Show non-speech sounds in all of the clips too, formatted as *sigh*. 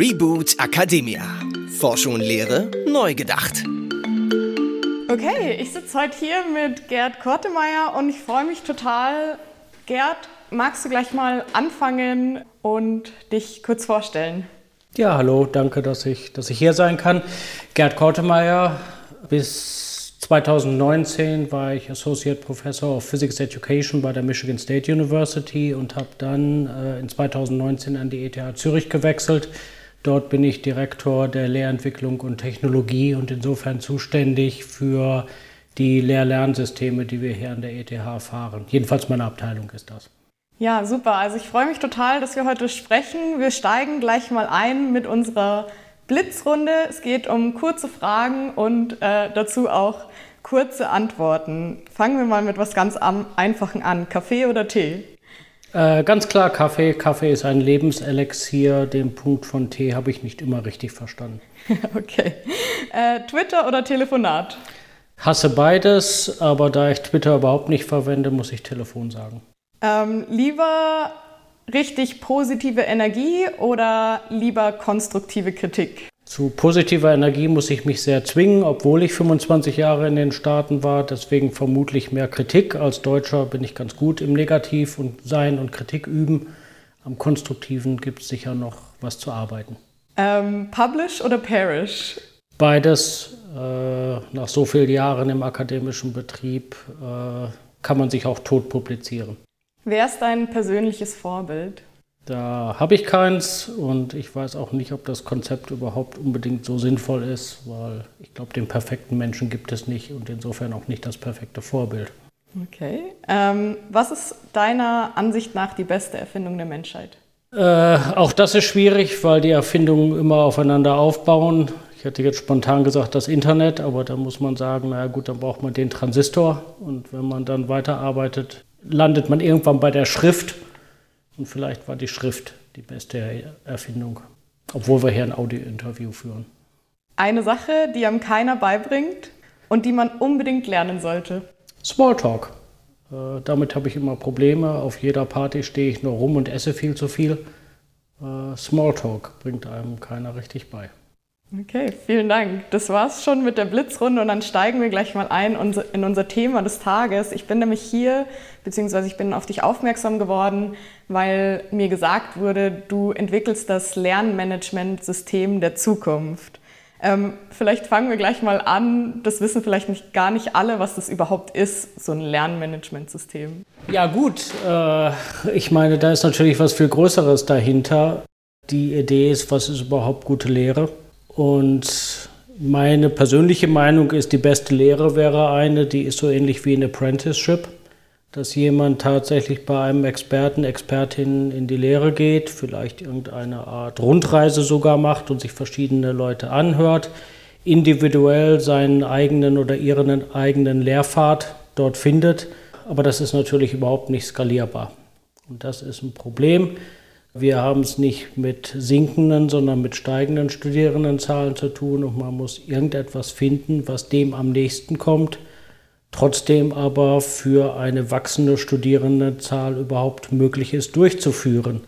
Reboot Academia. Forschung und Lehre neu gedacht. Okay, ich sitze heute hier mit Gerd Kortemeyer und ich freue mich total. Gerd, magst du gleich mal anfangen und dich kurz vorstellen? Ja, hallo, danke, dass ich, dass ich hier sein kann. Gerd Kortemeyer, bis 2019 war ich Associate Professor of Physics Education bei der Michigan State University und habe dann äh, in 2019 an die ETH Zürich gewechselt. Dort bin ich Direktor der Lehrentwicklung und Technologie und insofern zuständig für die Lehr-Lernsysteme, die wir hier an der ETH fahren. Jedenfalls meine Abteilung ist das. Ja, super. Also ich freue mich total, dass wir heute sprechen. Wir steigen gleich mal ein mit unserer Blitzrunde. Es geht um kurze Fragen und äh, dazu auch kurze Antworten. Fangen wir mal mit was ganz Einfachen an. Kaffee oder Tee? Äh, ganz klar Kaffee. Kaffee ist ein Lebenselixier. Den Punkt von Tee habe ich nicht immer richtig verstanden. *laughs* okay. Äh, Twitter oder Telefonat? Hasse beides, aber da ich Twitter überhaupt nicht verwende, muss ich Telefon sagen. Ähm, lieber richtig positive Energie oder lieber konstruktive Kritik? Zu positiver Energie muss ich mich sehr zwingen, obwohl ich 25 Jahre in den Staaten war. Deswegen vermutlich mehr Kritik. Als Deutscher bin ich ganz gut im Negativ und Sein und Kritik üben. Am Konstruktiven gibt es sicher noch was zu arbeiten. Ähm, publish oder perish? Beides. Äh, nach so vielen Jahren im akademischen Betrieb äh, kann man sich auch tot publizieren. Wer ist dein persönliches Vorbild? Da habe ich keins und ich weiß auch nicht, ob das Konzept überhaupt unbedingt so sinnvoll ist, weil ich glaube, den perfekten Menschen gibt es nicht und insofern auch nicht das perfekte Vorbild. Okay. Ähm, was ist deiner Ansicht nach die beste Erfindung der Menschheit? Äh, auch das ist schwierig, weil die Erfindungen immer aufeinander aufbauen. Ich hätte jetzt spontan gesagt das Internet, aber da muss man sagen, naja gut, dann braucht man den Transistor und wenn man dann weiterarbeitet, landet man irgendwann bei der Schrift. Und vielleicht war die Schrift die beste Erfindung, obwohl wir hier ein Audio-Interview führen. Eine Sache, die einem keiner beibringt und die man unbedingt lernen sollte. Smalltalk. Äh, damit habe ich immer Probleme. Auf jeder Party stehe ich nur rum und esse viel zu viel. Äh, Smalltalk bringt einem keiner richtig bei. Okay, vielen Dank. Das war's schon mit der Blitzrunde und dann steigen wir gleich mal ein in unser Thema des Tages. Ich bin nämlich hier, beziehungsweise ich bin auf dich aufmerksam geworden, weil mir gesagt wurde, du entwickelst das Lernmanagementsystem der Zukunft. Ähm, vielleicht fangen wir gleich mal an. Das wissen vielleicht nicht, gar nicht alle, was das überhaupt ist, so ein Lernmanagementsystem. Ja gut, äh, ich meine, da ist natürlich was viel Größeres dahinter. Die Idee ist, was ist überhaupt gute Lehre? Und meine persönliche Meinung ist, die beste Lehre wäre eine, die ist so ähnlich wie ein Apprenticeship, dass jemand tatsächlich bei einem Experten, Expertin in die Lehre geht, vielleicht irgendeine Art Rundreise sogar macht und sich verschiedene Leute anhört, individuell seinen eigenen oder ihren eigenen Lehrpfad dort findet. Aber das ist natürlich überhaupt nicht skalierbar. Und das ist ein Problem. Wir haben es nicht mit sinkenden, sondern mit steigenden Studierendenzahlen zu tun und man muss irgendetwas finden, was dem am nächsten kommt, trotzdem aber für eine wachsende Studierendenzahl überhaupt möglich ist durchzuführen.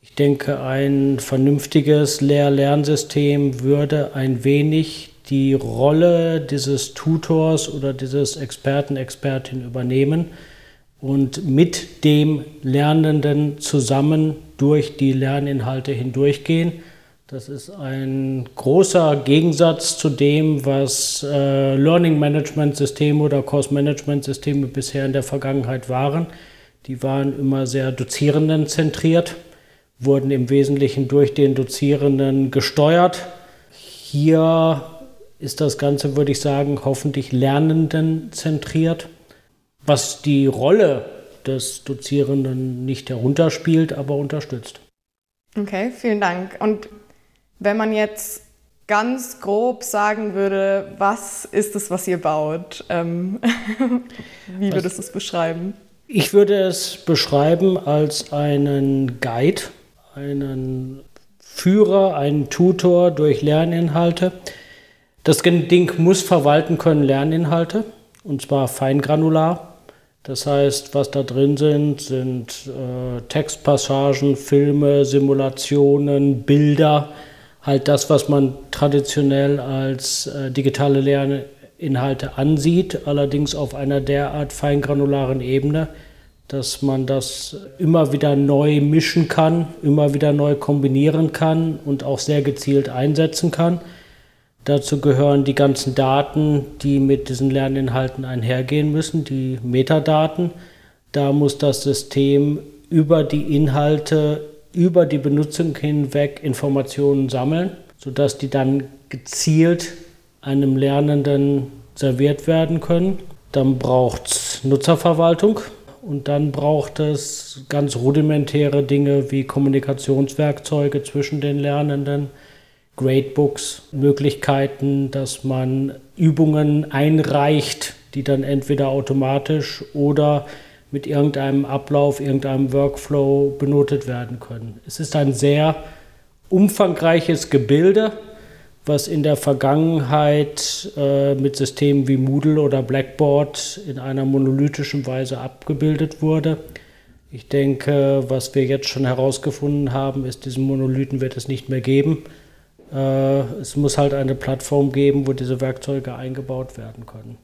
Ich denke, ein vernünftiges Lehr-Lernsystem würde ein wenig die Rolle dieses Tutors oder dieses Experten, Expertin übernehmen und mit dem Lernenden zusammen durch die Lerninhalte hindurchgehen. Das ist ein großer Gegensatz zu dem, was äh, Learning Management Systeme oder Course Management Systeme bisher in der Vergangenheit waren. Die waren immer sehr Dozierenden zentriert, wurden im Wesentlichen durch den Dozierenden gesteuert. Hier ist das Ganze, würde ich sagen, hoffentlich Lernenden zentriert was die Rolle des Dozierenden nicht herunterspielt, aber unterstützt. Okay, vielen Dank. Und wenn man jetzt ganz grob sagen würde, was ist es, was ihr baut? Ähm, *laughs* wie würdest du es beschreiben? Ich würde es beschreiben als einen Guide, einen Führer, einen Tutor durch Lerninhalte. Das Ding muss verwalten können Lerninhalte, und zwar feingranular. Das heißt, was da drin sind, sind äh, Textpassagen, Filme, Simulationen, Bilder, halt das, was man traditionell als äh, digitale Lerninhalte ansieht, allerdings auf einer derart feingranularen Ebene, dass man das immer wieder neu mischen kann, immer wieder neu kombinieren kann und auch sehr gezielt einsetzen kann. Dazu gehören die ganzen Daten, die mit diesen Lerninhalten einhergehen müssen, die Metadaten. Da muss das System über die Inhalte, über die Benutzung hinweg Informationen sammeln, sodass die dann gezielt einem Lernenden serviert werden können. Dann braucht es Nutzerverwaltung und dann braucht es ganz rudimentäre Dinge wie Kommunikationswerkzeuge zwischen den Lernenden, Gradebooks, Möglichkeiten, dass man Übungen einreicht, die dann entweder automatisch oder mit irgendeinem Ablauf, irgendeinem Workflow benotet werden können. Es ist ein sehr umfangreiches Gebilde, was in der Vergangenheit äh, mit Systemen wie Moodle oder Blackboard in einer monolithischen Weise abgebildet wurde. Ich denke, was wir jetzt schon herausgefunden haben, ist, diesen Monolithen wird es nicht mehr geben. Äh, es muss halt eine Plattform geben, wo diese Werkzeuge eingebaut werden können.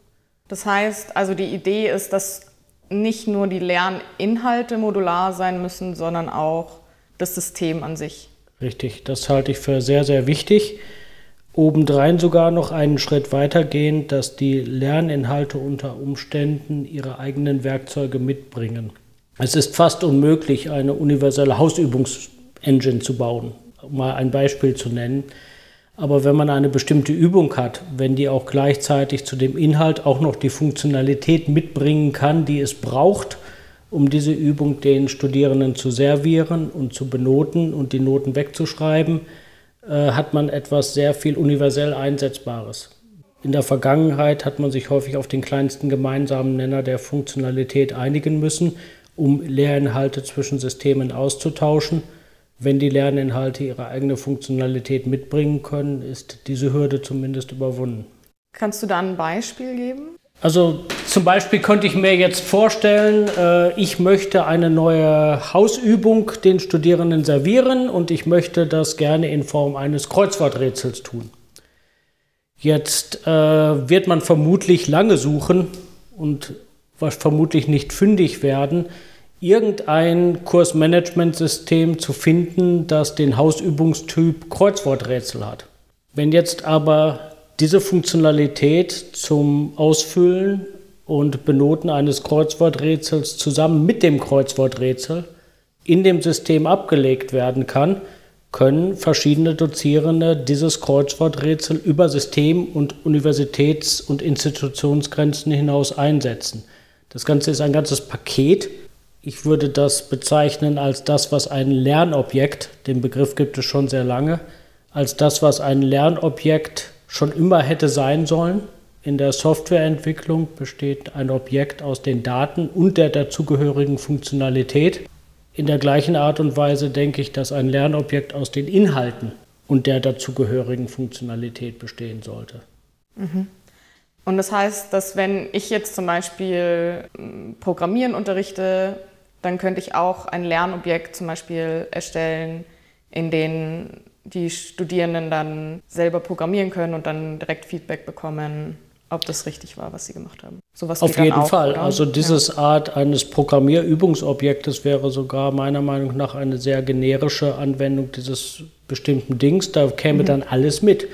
Das heißt, also die Idee ist, dass nicht nur die Lerninhalte modular sein müssen, sondern auch das System an sich. Richtig, das halte ich für sehr, sehr wichtig. Obendrein sogar noch einen Schritt weitergehen, dass die Lerninhalte unter Umständen ihre eigenen Werkzeuge mitbringen. Es ist fast unmöglich, eine universelle Hausübungsengine zu bauen, um mal ein Beispiel zu nennen. Aber wenn man eine bestimmte Übung hat, wenn die auch gleichzeitig zu dem Inhalt auch noch die Funktionalität mitbringen kann, die es braucht, um diese Übung den Studierenden zu servieren und zu benoten und die Noten wegzuschreiben, äh, hat man etwas sehr viel universell Einsetzbares. In der Vergangenheit hat man sich häufig auf den kleinsten gemeinsamen Nenner der Funktionalität einigen müssen, um Lehrinhalte zwischen Systemen auszutauschen. Wenn die Lerninhalte ihre eigene Funktionalität mitbringen können, ist diese Hürde zumindest überwunden. Kannst du da ein Beispiel geben? Also zum Beispiel könnte ich mir jetzt vorstellen, äh, ich möchte eine neue Hausübung den Studierenden servieren und ich möchte das gerne in Form eines Kreuzworträtsels tun. Jetzt äh, wird man vermutlich lange suchen und vermutlich nicht fündig werden, irgendein Kursmanagementsystem zu finden, das den Hausübungstyp Kreuzworträtsel hat. Wenn jetzt aber diese Funktionalität zum Ausfüllen und Benoten eines Kreuzworträtsels zusammen mit dem Kreuzworträtsel in dem System abgelegt werden kann, können verschiedene Dozierende dieses Kreuzworträtsel über System- und Universitäts- und Institutionsgrenzen hinaus einsetzen. Das Ganze ist ein ganzes Paket, ich würde das bezeichnen als das, was ein Lernobjekt, den Begriff gibt es schon sehr lange, als das, was ein Lernobjekt schon immer hätte sein sollen. In der Softwareentwicklung besteht ein Objekt aus den Daten und der dazugehörigen Funktionalität. In der gleichen Art und Weise denke ich, dass ein Lernobjekt aus den Inhalten und der dazugehörigen Funktionalität bestehen sollte. Mhm. Und das heißt, dass wenn ich jetzt zum Beispiel hm, Programmieren unterrichte, dann könnte ich auch ein Lernobjekt zum Beispiel erstellen, in dem die Studierenden dann selber programmieren können und dann direkt Feedback bekommen, ob das richtig war, was sie gemacht haben. Sowas Auf jeden auch, Fall. Oder? Also dieses ja. Art eines Programmierübungsobjektes wäre sogar meiner Meinung nach eine sehr generische Anwendung dieses bestimmten Dings. Da käme mhm. dann alles mit.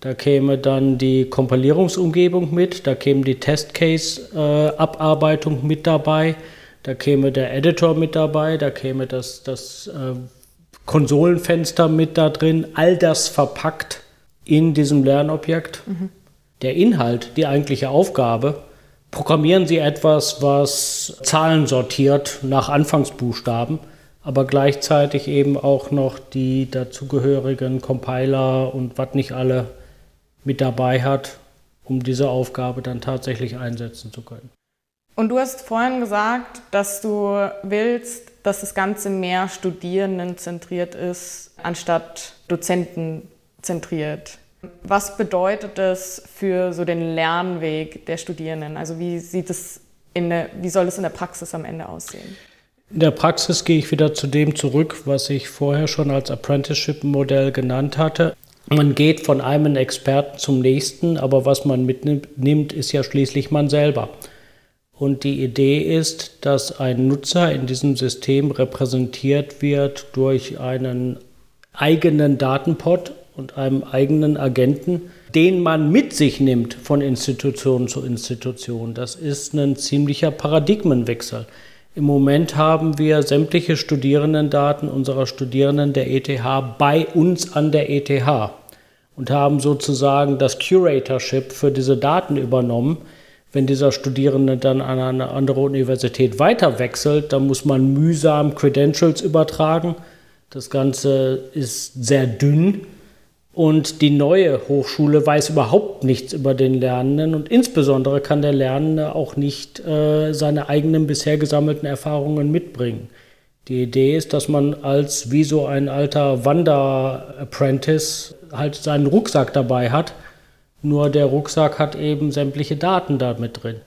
Da käme dann die Kompilierungsumgebung mit, da käme die Testcase-Abarbeitung äh, mit dabei. Da käme der Editor mit dabei, da käme das, das äh, Konsolenfenster mit da drin, all das verpackt in diesem Lernobjekt. Mhm. Der Inhalt, die eigentliche Aufgabe, programmieren Sie etwas, was Zahlen sortiert nach Anfangsbuchstaben, aber gleichzeitig eben auch noch die dazugehörigen Compiler und was nicht alle mit dabei hat, um diese Aufgabe dann tatsächlich einsetzen zu können. Und du hast vorhin gesagt, dass du willst, dass das Ganze mehr Studierendenzentriert ist, anstatt Dozentenzentriert. Was bedeutet das für so den Lernweg der Studierenden? Also wie sieht es in der, wie soll es in der Praxis am Ende aussehen? In der Praxis gehe ich wieder zu dem zurück, was ich vorher schon als Apprenticeship-Modell genannt hatte. Man geht von einem Experten zum nächsten, aber was man mitnimmt, ist ja schließlich man selber. Und die Idee ist, dass ein Nutzer in diesem System repräsentiert wird durch einen eigenen Datenpot und einem eigenen Agenten, den man mit sich nimmt von Institution zu Institution. Das ist ein ziemlicher Paradigmenwechsel. Im Moment haben wir sämtliche Studierendendaten unserer Studierenden der ETH bei uns an der ETH und haben sozusagen das Curatorship für diese Daten übernommen. Wenn dieser Studierende dann an eine andere Universität weiter wechselt, dann muss man mühsam Credentials übertragen. Das Ganze ist sehr dünn und die neue Hochschule weiß überhaupt nichts über den Lernenden und insbesondere kann der Lernende auch nicht äh, seine eigenen bisher gesammelten Erfahrungen mitbringen. Die Idee ist, dass man als wie so ein alter Wander-Apprentice halt seinen Rucksack dabei hat. Nur der Rucksack hat eben sämtliche Daten da mit drin.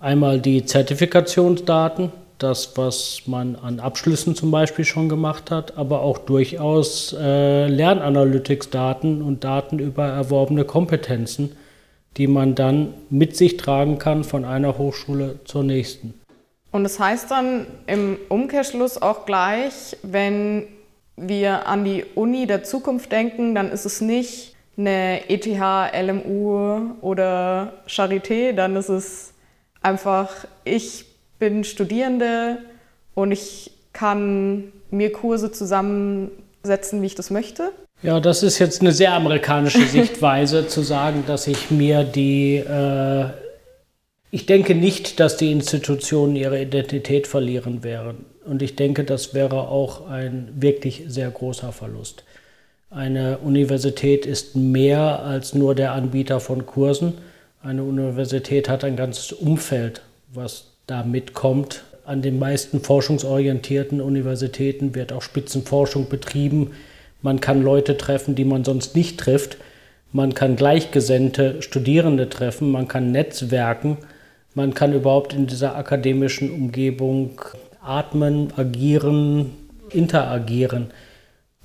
Einmal die Zertifikationsdaten, das, was man an Abschlüssen zum Beispiel schon gemacht hat, aber auch durchaus äh, Lernanalytics-Daten und Daten über erworbene Kompetenzen, die man dann mit sich tragen kann von einer Hochschule zur nächsten. Und das heißt dann im Umkehrschluss auch gleich, wenn wir an die Uni der Zukunft denken, dann ist es nicht eine ETH, LMU oder Charité, dann ist es einfach, ich bin Studierende und ich kann mir Kurse zusammensetzen, wie ich das möchte. Ja, das ist jetzt eine sehr amerikanische *laughs* Sichtweise, zu sagen, dass ich mir die... Äh, ich denke nicht, dass die Institutionen ihre Identität verlieren werden. Und ich denke, das wäre auch ein wirklich sehr großer Verlust. Eine Universität ist mehr als nur der Anbieter von Kursen. Eine Universität hat ein ganzes Umfeld, was da mitkommt. An den meisten forschungsorientierten Universitäten wird auch Spitzenforschung betrieben. Man kann Leute treffen, die man sonst nicht trifft. Man kann gleichgesinnte Studierende treffen. Man kann netzwerken. Man kann überhaupt in dieser akademischen Umgebung atmen, agieren, interagieren.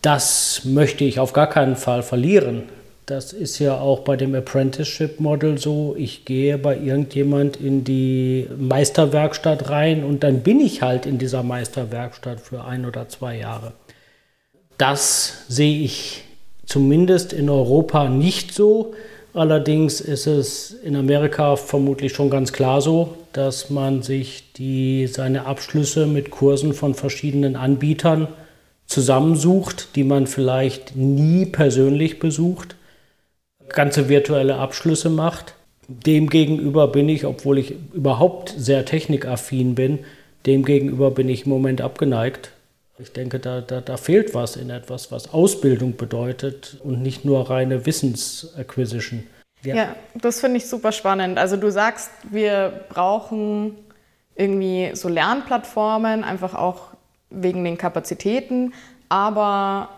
Das möchte ich auf gar keinen Fall verlieren. Das ist ja auch bei dem Apprenticeship-Model so. Ich gehe bei irgendjemand in die Meisterwerkstatt rein und dann bin ich halt in dieser Meisterwerkstatt für ein oder zwei Jahre. Das sehe ich zumindest in Europa nicht so. Allerdings ist es in Amerika vermutlich schon ganz klar so, dass man sich die, seine Abschlüsse mit Kursen von verschiedenen Anbietern zusammensucht, die man vielleicht nie persönlich besucht ganze virtuelle Abschlüsse macht. Demgegenüber bin ich, obwohl ich überhaupt sehr technikaffin bin, demgegenüber bin ich im Moment abgeneigt. Ich denke, da, da, da fehlt was in etwas, was Ausbildung bedeutet und nicht nur reine Wissensacquisition. Ja, ja das finde ich super spannend. Also du sagst, wir brauchen irgendwie so Lernplattformen, einfach auch wegen den Kapazitäten, aber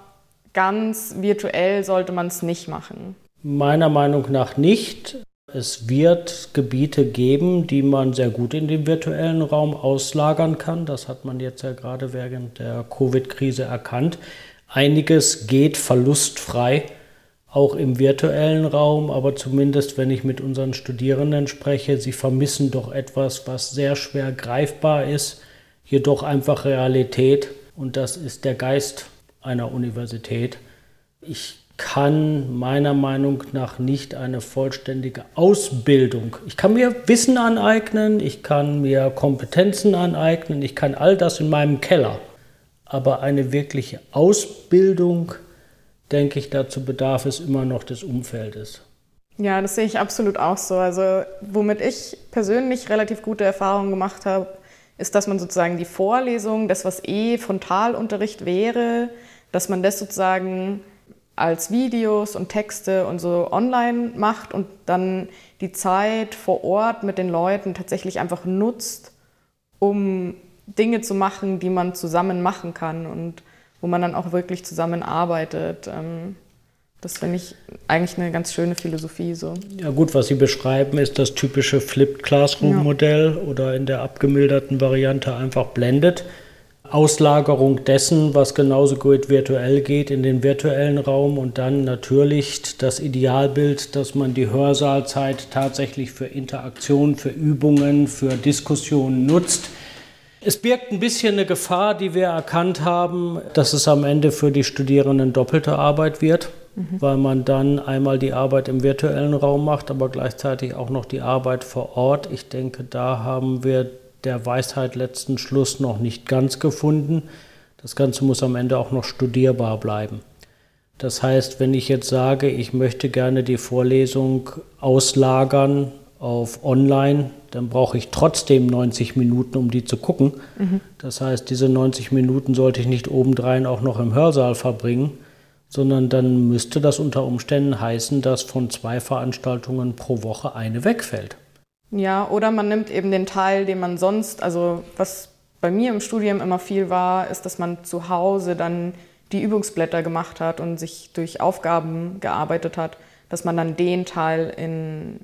ganz virtuell sollte man es nicht machen. Meiner Meinung nach nicht. Es wird Gebiete geben, die man sehr gut in den virtuellen Raum auslagern kann. Das hat man jetzt ja gerade während der Covid-Krise erkannt. Einiges geht verlustfrei, auch im virtuellen Raum, aber zumindest wenn ich mit unseren Studierenden spreche, sie vermissen doch etwas, was sehr schwer greifbar ist, jedoch einfach Realität und das ist der Geist einer Universität. Ich kann meiner Meinung nach nicht eine vollständige Ausbildung. Ich kann mir Wissen aneignen, ich kann mir Kompetenzen aneignen, ich kann all das in meinem Keller. Aber eine wirkliche Ausbildung, denke ich, dazu bedarf es immer noch des Umfeldes. Ja, das sehe ich absolut auch so. Also womit ich persönlich relativ gute Erfahrungen gemacht habe, ist, dass man sozusagen die Vorlesung, das was eh Frontalunterricht wäre, dass man das sozusagen als Videos und Texte und so online macht und dann die Zeit vor Ort mit den Leuten tatsächlich einfach nutzt, um Dinge zu machen, die man zusammen machen kann und wo man dann auch wirklich zusammenarbeitet. Ähm, das finde ich eigentlich eine ganz schöne Philosophie. So. Ja gut, was Sie beschreiben, ist das typische Flipped Classroom-Modell ja. oder in der abgemilderten Variante einfach Blended. Auslagerung dessen, was genauso gut virtuell geht, in den virtuellen Raum und dann natürlich das Idealbild, dass man die Hörsaalzeit tatsächlich für Interaktion, für Übungen, für Diskussionen nutzt. Es birgt ein bisschen eine Gefahr, die wir erkannt haben, dass es am Ende für die Studierenden doppelte Arbeit wird, mhm. weil man dann einmal die Arbeit im virtuellen Raum macht, aber gleichzeitig auch noch die Arbeit vor Ort. Ich denke, da haben wir der Weisheit letzten Schluss noch nicht ganz gefunden. Das Ganze muss am Ende auch noch studierbar bleiben. Das heißt, wenn ich jetzt sage, ich möchte gerne die Vorlesung auslagern auf Online, dann brauche ich trotzdem 90 Minuten, um die zu gucken. Mhm. Das heißt, diese 90 Minuten sollte ich nicht obendrein auch noch im Hörsaal verbringen, sondern dann müsste das unter Umständen heißen, dass von zwei Veranstaltungen pro Woche eine wegfällt. Ja, oder man nimmt eben den Teil, den man sonst, also was bei mir im Studium immer viel war, ist, dass man zu Hause dann die Übungsblätter gemacht hat und sich durch Aufgaben gearbeitet hat, dass man dann den Teil in,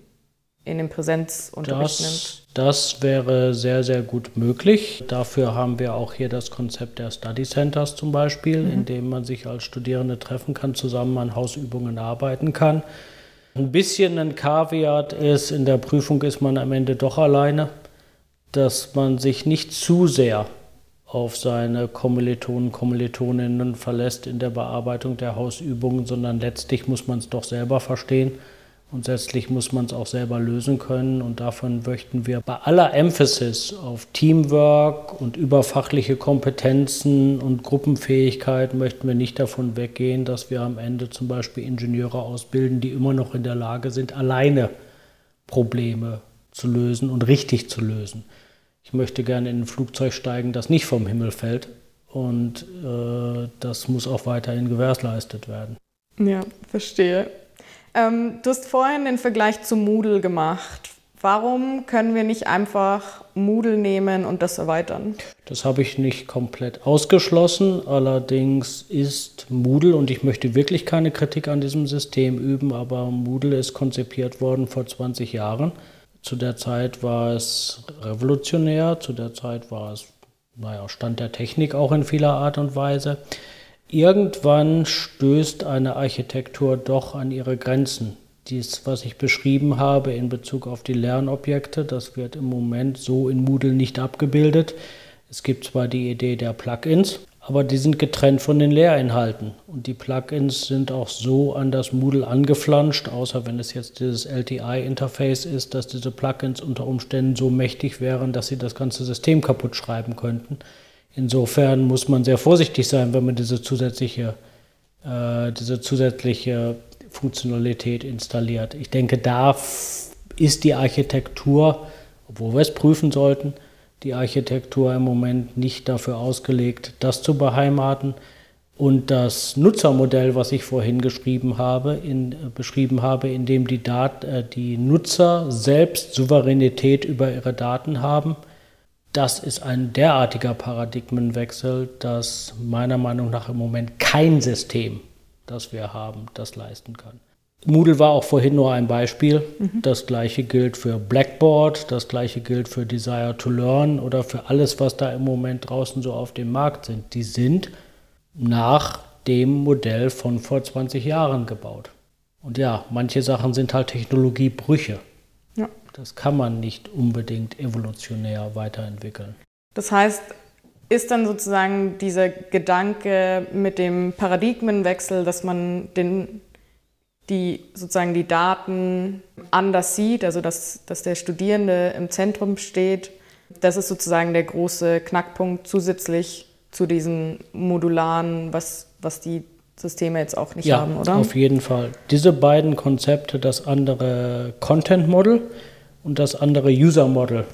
in den Präsenzunterricht das, nimmt. Das wäre sehr, sehr gut möglich. Dafür haben wir auch hier das Konzept der Study Centers zum Beispiel, mhm. in dem man sich als Studierende treffen kann, zusammen an Hausübungen arbeiten kann. Ein bisschen ein Kaviat ist, in der Prüfung ist man am Ende doch alleine, dass man sich nicht zu sehr auf seine Kommilitonen, Kommilitoninnen verlässt in der Bearbeitung der Hausübungen, sondern letztlich muss man es doch selber verstehen und letztlich muss man es auch selber lösen können. Und davon möchten wir bei aller Emphasis auf Teamwork und überfachliche Kompetenzen und Gruppenfähigkeit möchten wir nicht davon weggehen, dass wir am Ende zum Beispiel Ingenieure ausbilden, die immer noch in der Lage sind, alleine Probleme zu lösen und richtig zu lösen. Ich möchte gerne in ein Flugzeug steigen, das nicht vom Himmel fällt. Und äh, das muss auch weiterhin gewährleistet werden. Ja, verstehe. Ähm, du hast vorhin den Vergleich zu Moodle gemacht. Warum können wir nicht einfach Moodle nehmen und das erweitern? Das habe ich nicht komplett ausgeschlossen. Allerdings ist Moodle, und ich möchte wirklich keine Kritik an diesem System üben, aber Moodle ist konzipiert worden vor 20 Jahren. Zu der Zeit war es revolutionär, zu der Zeit war es, naja, Stand der Technik auch in vieler Art und Weise irgendwann stößt eine Architektur doch an ihre Grenzen. Dies, was ich beschrieben habe in Bezug auf die Lernobjekte, das wird im Moment so in Moodle nicht abgebildet. Es gibt zwar die Idee der Plugins, aber die sind getrennt von den Lehrinhalten. Und die Plugins sind auch so an das Moodle angeflanscht, außer wenn es jetzt dieses LTI-Interface ist, dass diese Plugins unter Umständen so mächtig wären, dass sie das ganze System kaputt schreiben könnten. Insofern muss man sehr vorsichtig sein, wenn man diese zusätzliche, äh, diese zusätzliche Funktionalität installiert. Ich denke, da ist die Architektur, obwohl wir es prüfen sollten, die Architektur im Moment nicht dafür ausgelegt, das zu beheimaten. Und das Nutzermodell, was ich vorhin geschrieben habe, in, äh, beschrieben habe, in dem die, Dat, äh, die Nutzer selbst Souveränität über ihre Daten haben, das ist ein derartiger Paradigmenwechsel, dass meiner Meinung nach im Moment kein System, das wir haben, das leisten kann. Moodle war auch vorhin nur ein Beispiel. Mhm. Das gleiche gilt für Blackboard, das gleiche gilt für Desire to Learn oder für alles, was da im Moment draußen so auf dem Markt sind. Die sind nach dem Modell von vor 20 Jahren gebaut. Und ja, manche Sachen sind halt Technologiebrüche. Das kann man nicht unbedingt evolutionär weiterentwickeln. Das heißt, ist dann sozusagen dieser Gedanke mit dem Paradigmenwechsel, dass man den, die, sozusagen die Daten anders sieht, also dass, dass der Studierende im Zentrum steht, das ist sozusagen der große Knackpunkt zusätzlich zu diesen modularen, was, was die Systeme jetzt auch nicht ja, haben, oder? Auf jeden Fall. Diese beiden Konzepte, das andere Content Model und das andere User Model,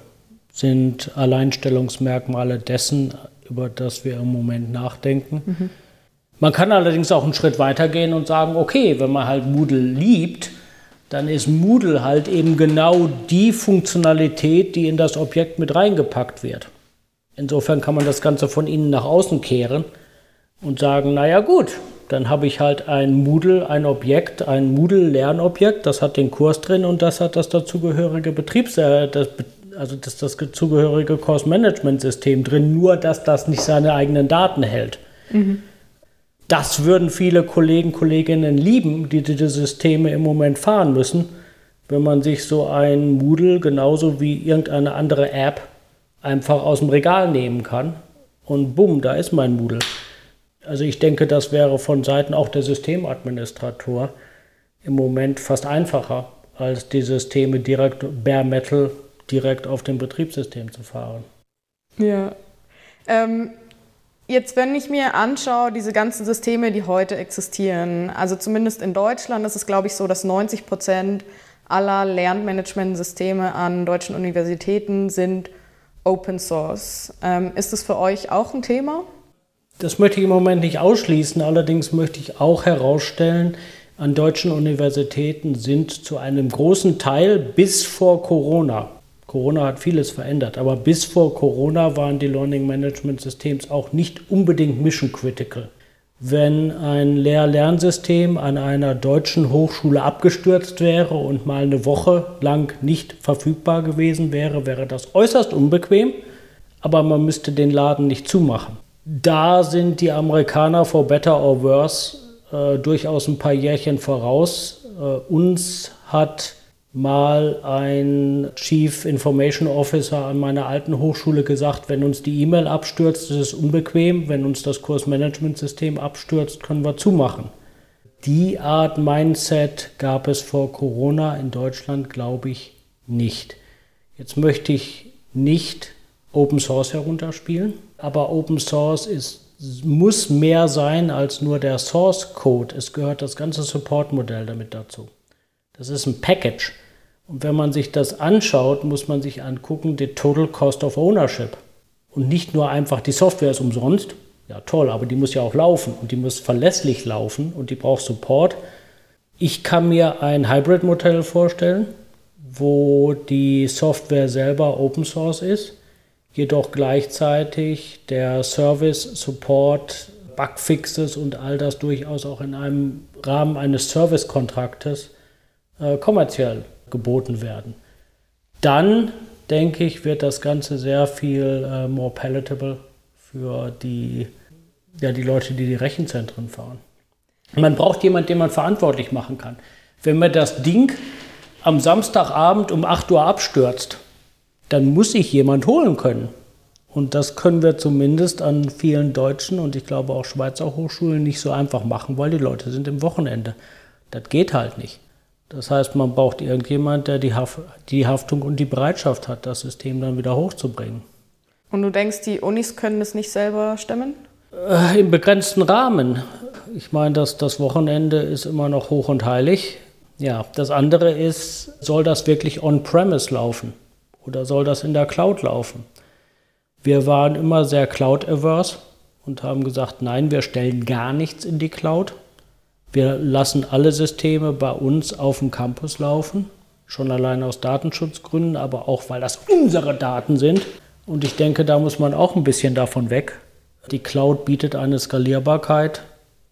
sind Alleinstellungsmerkmale dessen, über das wir im Moment nachdenken. Mhm. Man kann allerdings auch einen Schritt weitergehen und sagen, okay, wenn man halt Moodle liebt, dann ist Moodle halt eben genau die Funktionalität, die in das Objekt mit reingepackt wird. Insofern kann man das Ganze von innen nach außen kehren und sagen, naja gut, dann habe ich halt ein Moodle, ein Objekt, ein Moodle-Lernobjekt, das hat den Kurs drin und das hat das dazugehörige Betriebs, äh, das also das das zugehörige Cost-Management-System drin, nur dass das nicht seine eigenen Daten hält. Mhm. Das würden viele Kollegen, Kolleginnen lieben, die diese Systeme im Moment fahren müssen, wenn man sich so ein Moodle genauso wie irgendeine andere App einfach aus dem Regal nehmen kann und bumm, da ist mein Moodle. Also ich denke, das wäre von Seiten auch der Systemadministrator im Moment fast einfacher, als die Systeme direkt bare metal direkt auf dem Betriebssystem zu fahren. Ja. Ähm, jetzt, wenn ich mir anschaue, diese ganzen Systeme, die heute existieren, also zumindest in Deutschland ist es, glaube ich, so, dass 90 Prozent aller Lernmanagementsysteme an deutschen Universitäten sind Open Source. Ähm, ist das für euch auch ein Thema? Das möchte ich im Moment nicht ausschließen, allerdings möchte ich auch herausstellen, an deutschen Universitäten sind zu einem großen Teil bis vor Corona, Corona hat vieles verändert, aber bis vor Corona waren die Learning Management Systems auch nicht unbedingt mission critical. Wenn ein Lehr-Lernsystem an einer deutschen Hochschule abgestürzt wäre und mal eine Woche lang nicht verfügbar gewesen wäre, wäre das äußerst unbequem, aber man müsste den Laden nicht zumachen. Da sind die Amerikaner for better or worse äh, durchaus ein paar Jährchen voraus. Äh, uns hat mal ein Chief Information Officer an meiner alten Hochschule gesagt, wenn uns die E-Mail abstürzt, ist es unbequem, wenn uns das Kursmanagementsystem abstürzt, können wir zumachen. Die Art Mindset gab es vor Corona in Deutschland, glaube ich, nicht. Jetzt möchte ich nicht Open Source herunterspielen, aber Open Source ist, muss mehr sein als nur der Source Code. Es gehört das ganze Support-Modell damit dazu. Das ist ein Package. Und wenn man sich das anschaut, muss man sich angucken, die Total Cost of Ownership. Und nicht nur einfach, die Software ist umsonst. Ja, toll, aber die muss ja auch laufen und die muss verlässlich laufen und die braucht Support. Ich kann mir ein Hybrid-Modell vorstellen, wo die Software selber Open Source ist, jedoch gleichzeitig der Service, Support, Bugfixes und all das durchaus auch in einem Rahmen eines Service-Kontraktes äh, kommerziell geboten werden. Dann, denke ich, wird das Ganze sehr viel äh, more palatable für die, ja, die Leute, die die Rechenzentren fahren. Man braucht jemanden, den man verantwortlich machen kann. Wenn mir das Ding am Samstagabend um 8 Uhr abstürzt, dann muss ich jemand holen können. Und das können wir zumindest an vielen deutschen und ich glaube auch Schweizer Hochschulen nicht so einfach machen, weil die Leute sind im Wochenende. Das geht halt nicht. Das heißt, man braucht irgendjemand, der die, Haft, die Haftung und die Bereitschaft hat, das System dann wieder hochzubringen. Und du denkst, die Unis können das nicht selber stemmen? Äh, Im begrenzten Rahmen. Ich meine, das, das Wochenende ist immer noch hoch und heilig. Ja, das andere ist, soll das wirklich on-premise laufen? Oder soll das in der Cloud laufen? Wir waren immer sehr cloud-averse und haben gesagt, nein, wir stellen gar nichts in die Cloud. Wir lassen alle Systeme bei uns auf dem Campus laufen, schon allein aus Datenschutzgründen, aber auch weil das unsere Daten sind. Und ich denke, da muss man auch ein bisschen davon weg. Die Cloud bietet eine Skalierbarkeit,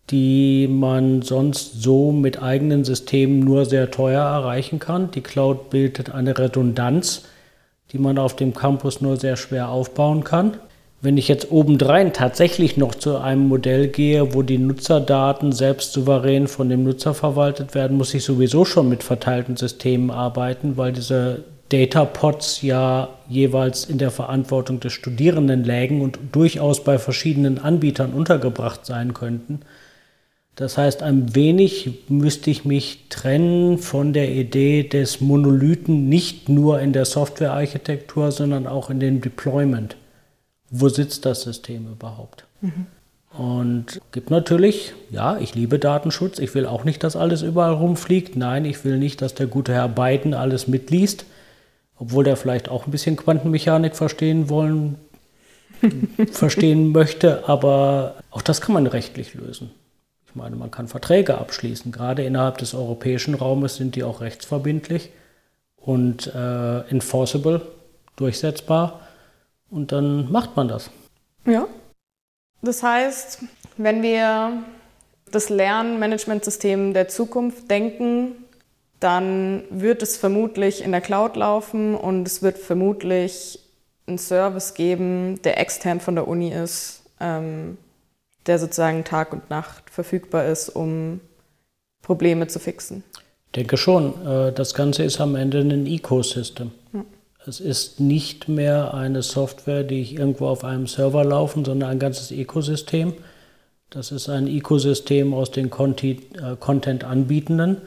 die man sonst so mit eigenen Systemen nur sehr teuer erreichen kann. Die Cloud bietet eine Redundanz, die man auf dem Campus nur sehr schwer aufbauen kann. Wenn ich jetzt obendrein tatsächlich noch zu einem Modell gehe, wo die Nutzerdaten selbst souverän von dem Nutzer verwaltet werden, muss ich sowieso schon mit verteilten Systemen arbeiten, weil diese Data Pods ja jeweils in der Verantwortung des Studierenden lägen und durchaus bei verschiedenen Anbietern untergebracht sein könnten. Das heißt, ein wenig müsste ich mich trennen von der Idee des Monolithen nicht nur in der Softwarearchitektur, sondern auch in dem Deployment wo sitzt das System überhaupt? Mhm. Und gibt natürlich, ja, ich liebe Datenschutz. Ich will auch nicht, dass alles überall rumfliegt. Nein, ich will nicht, dass der gute Herr Biden alles mitliest, obwohl der vielleicht auch ein bisschen Quantenmechanik verstehen wollen, *laughs* verstehen möchte. Aber auch das kann man rechtlich lösen. Meine, man kann Verträge abschließen. Gerade innerhalb des europäischen Raumes sind die auch rechtsverbindlich und äh, enforceable, durchsetzbar. Und dann macht man das. Ja. Das heißt, wenn wir das Lernmanagementsystem der Zukunft denken, dann wird es vermutlich in der Cloud laufen und es wird vermutlich einen Service geben, der extern von der Uni ist, ähm, der sozusagen Tag und Nacht verfügbar ist, um Probleme zu fixen. Ich denke schon. Äh, das Ganze ist am Ende ein Ecosystem. Ja. Es ist nicht mehr eine Software, die ich irgendwo auf einem Server laufen, sondern ein ganzes Ökosystem. Das ist ein Ökosystem aus den äh, Content-Anbietenden.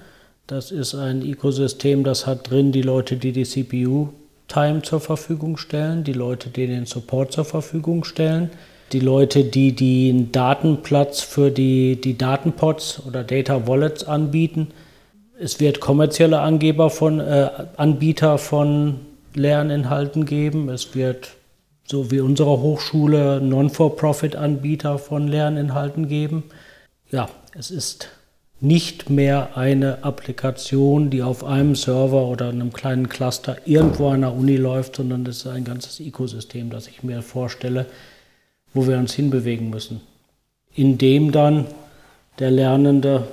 Das ist ein Ökosystem, das hat drin die Leute, die die CPU-Time zur Verfügung stellen, die Leute, die den Support zur Verfügung stellen, die Leute, die den Datenplatz für die, die Datenpods oder Data Wallets anbieten. Es wird kommerzielle Angeber von, äh, Anbieter von Lerninhalten geben. Es wird, so wie unsere Hochschule, Non-for-Profit-Anbieter von Lerninhalten geben. Ja, es ist nicht mehr eine Applikation, die auf einem Server oder einem kleinen Cluster irgendwo an der Uni läuft, sondern es ist ein ganzes Ökosystem, das ich mir vorstelle, wo wir uns hinbewegen müssen. Indem dann der Lernende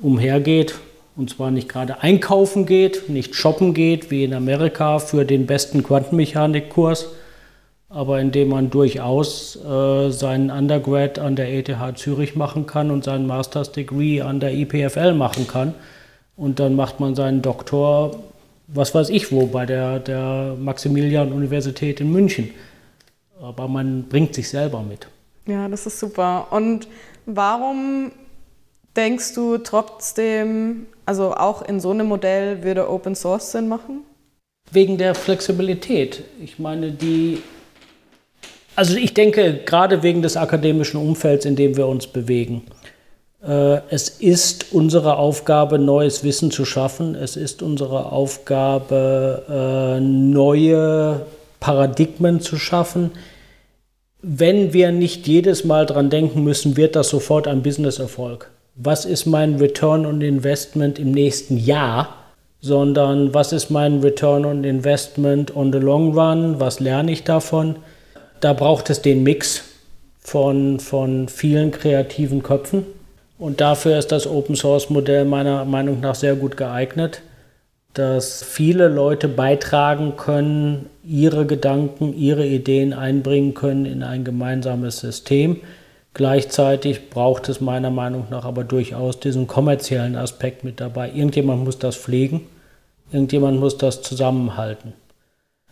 umhergeht, und zwar nicht gerade einkaufen geht, nicht shoppen geht, wie in Amerika für den besten Quantenmechanikkurs, aber indem man durchaus äh, seinen Undergrad an der ETH Zürich machen kann und seinen Master's Degree an der IPFL machen kann. Und dann macht man seinen Doktor, was weiß ich wo, bei der, der Maximilian-Universität in München. Aber man bringt sich selber mit. Ja, das ist super. Und warum denkst du trotzdem, also auch in so einem Modell würde Open Source Sinn machen? Wegen der Flexibilität. Ich meine, die also ich denke, gerade wegen des akademischen Umfelds, in dem wir uns bewegen. Äh, es ist unsere Aufgabe, neues Wissen zu schaffen. Es ist unsere Aufgabe, äh, neue Paradigmen zu schaffen. Wenn wir nicht jedes Mal dran denken müssen, wird das sofort ein Business-Erfolg. Was ist mein Return on Investment im nächsten Jahr? Sondern was ist mein Return on Investment on the long run? Was lerne ich davon? da braucht es den Mix von, von vielen kreativen Köpfen. Und dafür ist das Open Source Modell meiner Meinung nach sehr gut geeignet, dass viele Leute beitragen können, ihre Gedanken, ihre Ideen einbringen können in ein gemeinsames System. Gleichzeitig braucht es meiner Meinung nach aber durchaus diesen kommerziellen Aspekt mit dabei. Irgendjemand muss das pflegen, irgendjemand muss das zusammenhalten.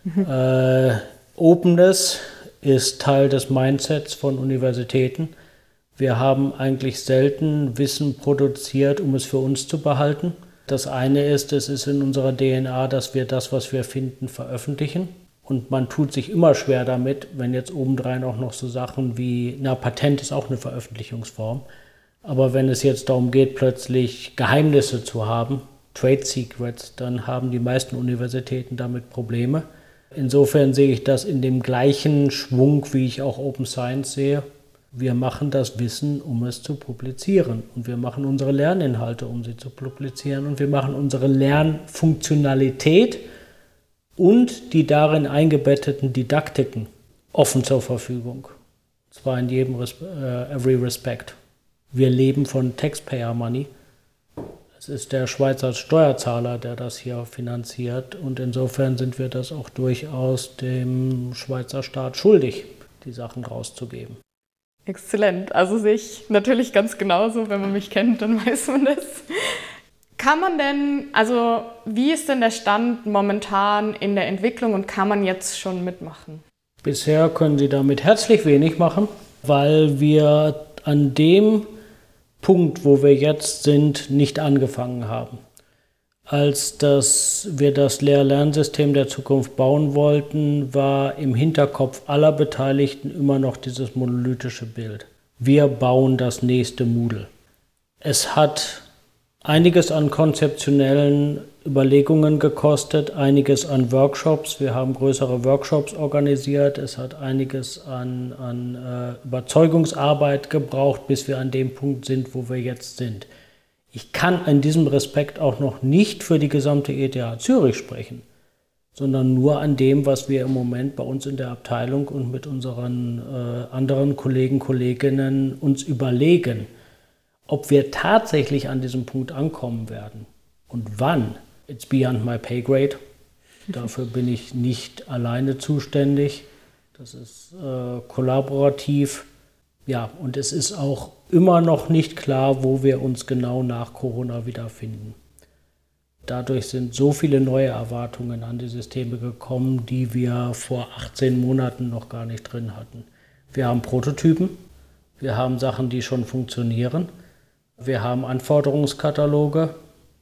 Mhm. Äh, Openness ist Teil des Mindsets von Universitäten. Wir haben eigentlich selten Wissen produziert, um es für uns zu behalten. Das eine ist, es ist in unserer DNA, dass wir das, was wir finden, veröffentlichen. Und man tut sich immer schwer damit, wenn jetzt obendrein auch noch so Sachen wie, na, Patent ist auch eine Veröffentlichungsform. Aber wenn es jetzt darum geht, plötzlich Geheimnisse zu haben, Trade Secrets, dann haben die meisten Universitäten damit Probleme. Insofern sehe ich das in dem gleichen Schwung, wie ich auch Open Science sehe. Wir machen das Wissen, um es zu publizieren. Und wir machen unsere Lerninhalte, um sie zu publizieren. Und wir machen unsere Lernfunktionalität und die darin eingebetteten Didaktiken offen zur Verfügung. Zwar in jedem Res äh, every respect. Wir leben von Taxpayer Money es ist der Schweizer Steuerzahler, der das hier finanziert und insofern sind wir das auch durchaus dem Schweizer Staat schuldig, die Sachen rauszugeben. Exzellent. Also sehe ich natürlich ganz genauso. Wenn man mich kennt, dann *laughs* weiß man das. Kann man denn, also wie ist denn der Stand momentan in der Entwicklung und kann man jetzt schon mitmachen? Bisher können Sie damit herzlich wenig machen, weil wir an dem Punkt, wo wir jetzt sind, nicht angefangen haben. Als das, wir das Lehr-Lernsystem der Zukunft bauen wollten, war im Hinterkopf aller Beteiligten immer noch dieses monolithische Bild. Wir bauen das nächste Moodle. Es hat einiges an konzeptionellen Überlegungen gekostet, einiges an Workshops. Wir haben größere Workshops organisiert. Es hat einiges an, an äh, Überzeugungsarbeit gebraucht, bis wir an dem Punkt sind, wo wir jetzt sind. Ich kann in diesem Respekt auch noch nicht für die gesamte ETH Zürich sprechen, sondern nur an dem, was wir im Moment bei uns in der Abteilung und mit unseren äh, anderen Kollegen, Kolleginnen uns überlegen ob wir tatsächlich an diesem Punkt ankommen werden, Und wann? It's beyond my pay grade. *laughs* Dafür bin ich nicht alleine zuständig. Das ist äh, kollaborativ. Ja, und es ist auch immer noch nicht klar, wo wir uns genau nach Corona wiederfinden. Dadurch sind so viele neue Erwartungen an die Systeme gekommen, die wir vor 18 Monaten noch gar nicht drin hatten. Wir haben Prototypen, wir haben Sachen, die schon funktionieren, wir haben Anforderungskataloge,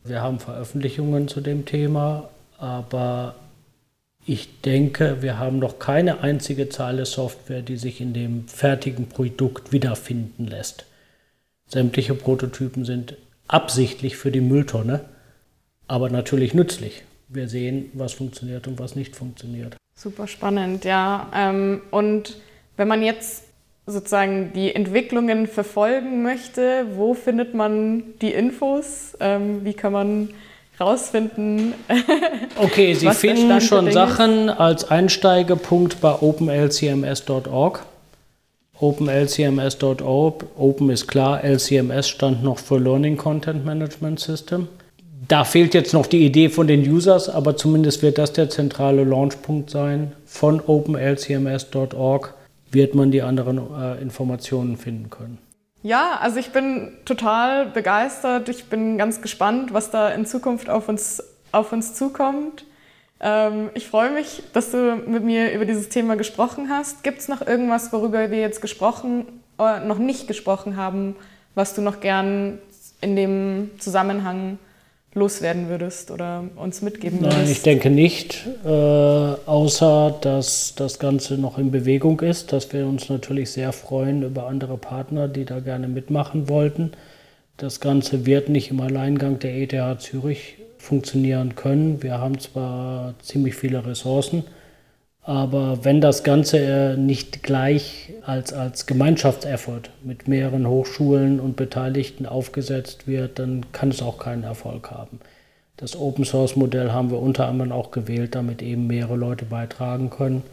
wir haben Veröffentlichungen zu dem Thema, aber ich denke, wir haben noch keine einzige Zeile Software, die sich in dem fertigen Produkt wiederfinden lässt. Sämtliche Prototypen sind absichtlich für die Mülltonne, aber natürlich nützlich. Wir sehen, was funktioniert und was nicht funktioniert. Super spannend, ja. Ähm, und wenn man jetzt sozusagen die Entwicklungen verfolgen möchte, wo findet man die Infos? Ähm, wie kann man rausfinden? *laughs* okay, Sie finden schon Sachen als Einsteigepunkt bei openlcms.org. OpenLCMS.org, Open ist klar, LCMS stand noch für Learning Content Management System. Da fehlt jetzt noch die Idee von den Users, aber zumindest wird das der zentrale Launchpunkt sein. Von openlcms.org wird man die anderen äh, Informationen finden können. Ja, also ich bin total begeistert. Ich bin ganz gespannt, was da in Zukunft auf uns, auf uns zukommt. Ähm, ich freue mich, dass du mit mir über dieses Thema gesprochen hast. Gibt es noch irgendwas, worüber wir jetzt gesprochen, äh, noch nicht gesprochen haben, was du noch gern in dem Zusammenhang loswerden würdest oder uns mitgeben würdest? Nein, ich denke nicht, äh, außer dass das Ganze noch in Bewegung ist, dass wir uns natürlich sehr freuen über andere Partner, die da gerne mitmachen wollten. Das Ganze wird nicht im Alleingang der ETH Zürich funktionieren können. Wir haben zwar ziemlich viele Ressourcen, aber wenn das Ganze äh, nicht gleich als, als Gemeinschaftseffort mit mehreren Hochschulen und Beteiligten aufgesetzt wird, dann kann es auch keinen Erfolg haben. Das Open Source Modell haben wir unter anderem auch gewählt, damit eben mehrere Leute beitragen können.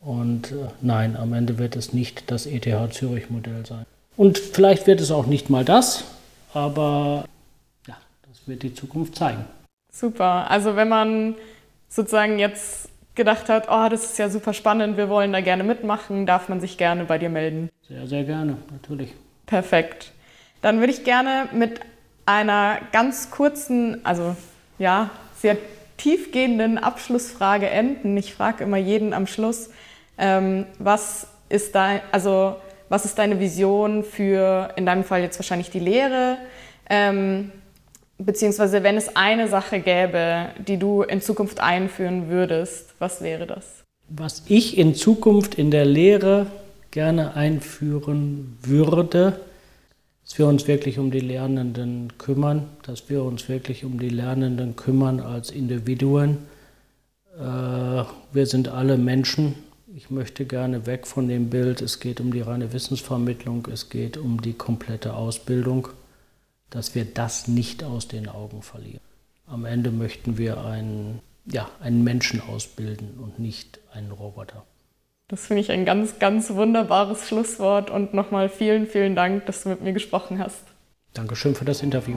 Und äh, nein, am Ende wird es nicht das ETH Zürich Modell sein. Und vielleicht wird es auch nicht mal das, aber wird die Zukunft zeigen. Super. Also wenn man sozusagen jetzt gedacht hat, oh, das ist ja super spannend, wir wollen da gerne mitmachen, darf man sich gerne bei dir melden. Sehr, sehr gerne, natürlich. Perfekt. Dann würde ich gerne mit einer ganz kurzen, also ja, sehr tiefgehenden Abschlussfrage enden. Ich frage immer jeden am Schluss, ähm, was ist dein, also was ist deine Vision für, in deinem Fall jetzt wahrscheinlich die Lehre? Ähm, Beziehungsweise wenn es eine Sache gäbe, die du in Zukunft einführen würdest, was wäre das? Was ich in Zukunft in der Lehre gerne einführen würde, dass wir uns wirklich um die Lernenden kümmern, dass wir uns wirklich um die Lernenden kümmern als Individuen. Äh, wir sind alle Menschen. Ich möchte gerne weg von dem Bild, es geht um die reine Wissensvermittlung, es geht um die komplette Ausbildung dass wir das nicht aus den Augen verlieren. Am Ende möchten wir einen, ja, einen Menschen ausbilden und nicht einen Roboter. Das finde ich ein ganz, ganz wunderbares Schlusswort und nochmal vielen, vielen Dank, dass du mit mir gesprochen hast. Dankeschön für das Interview.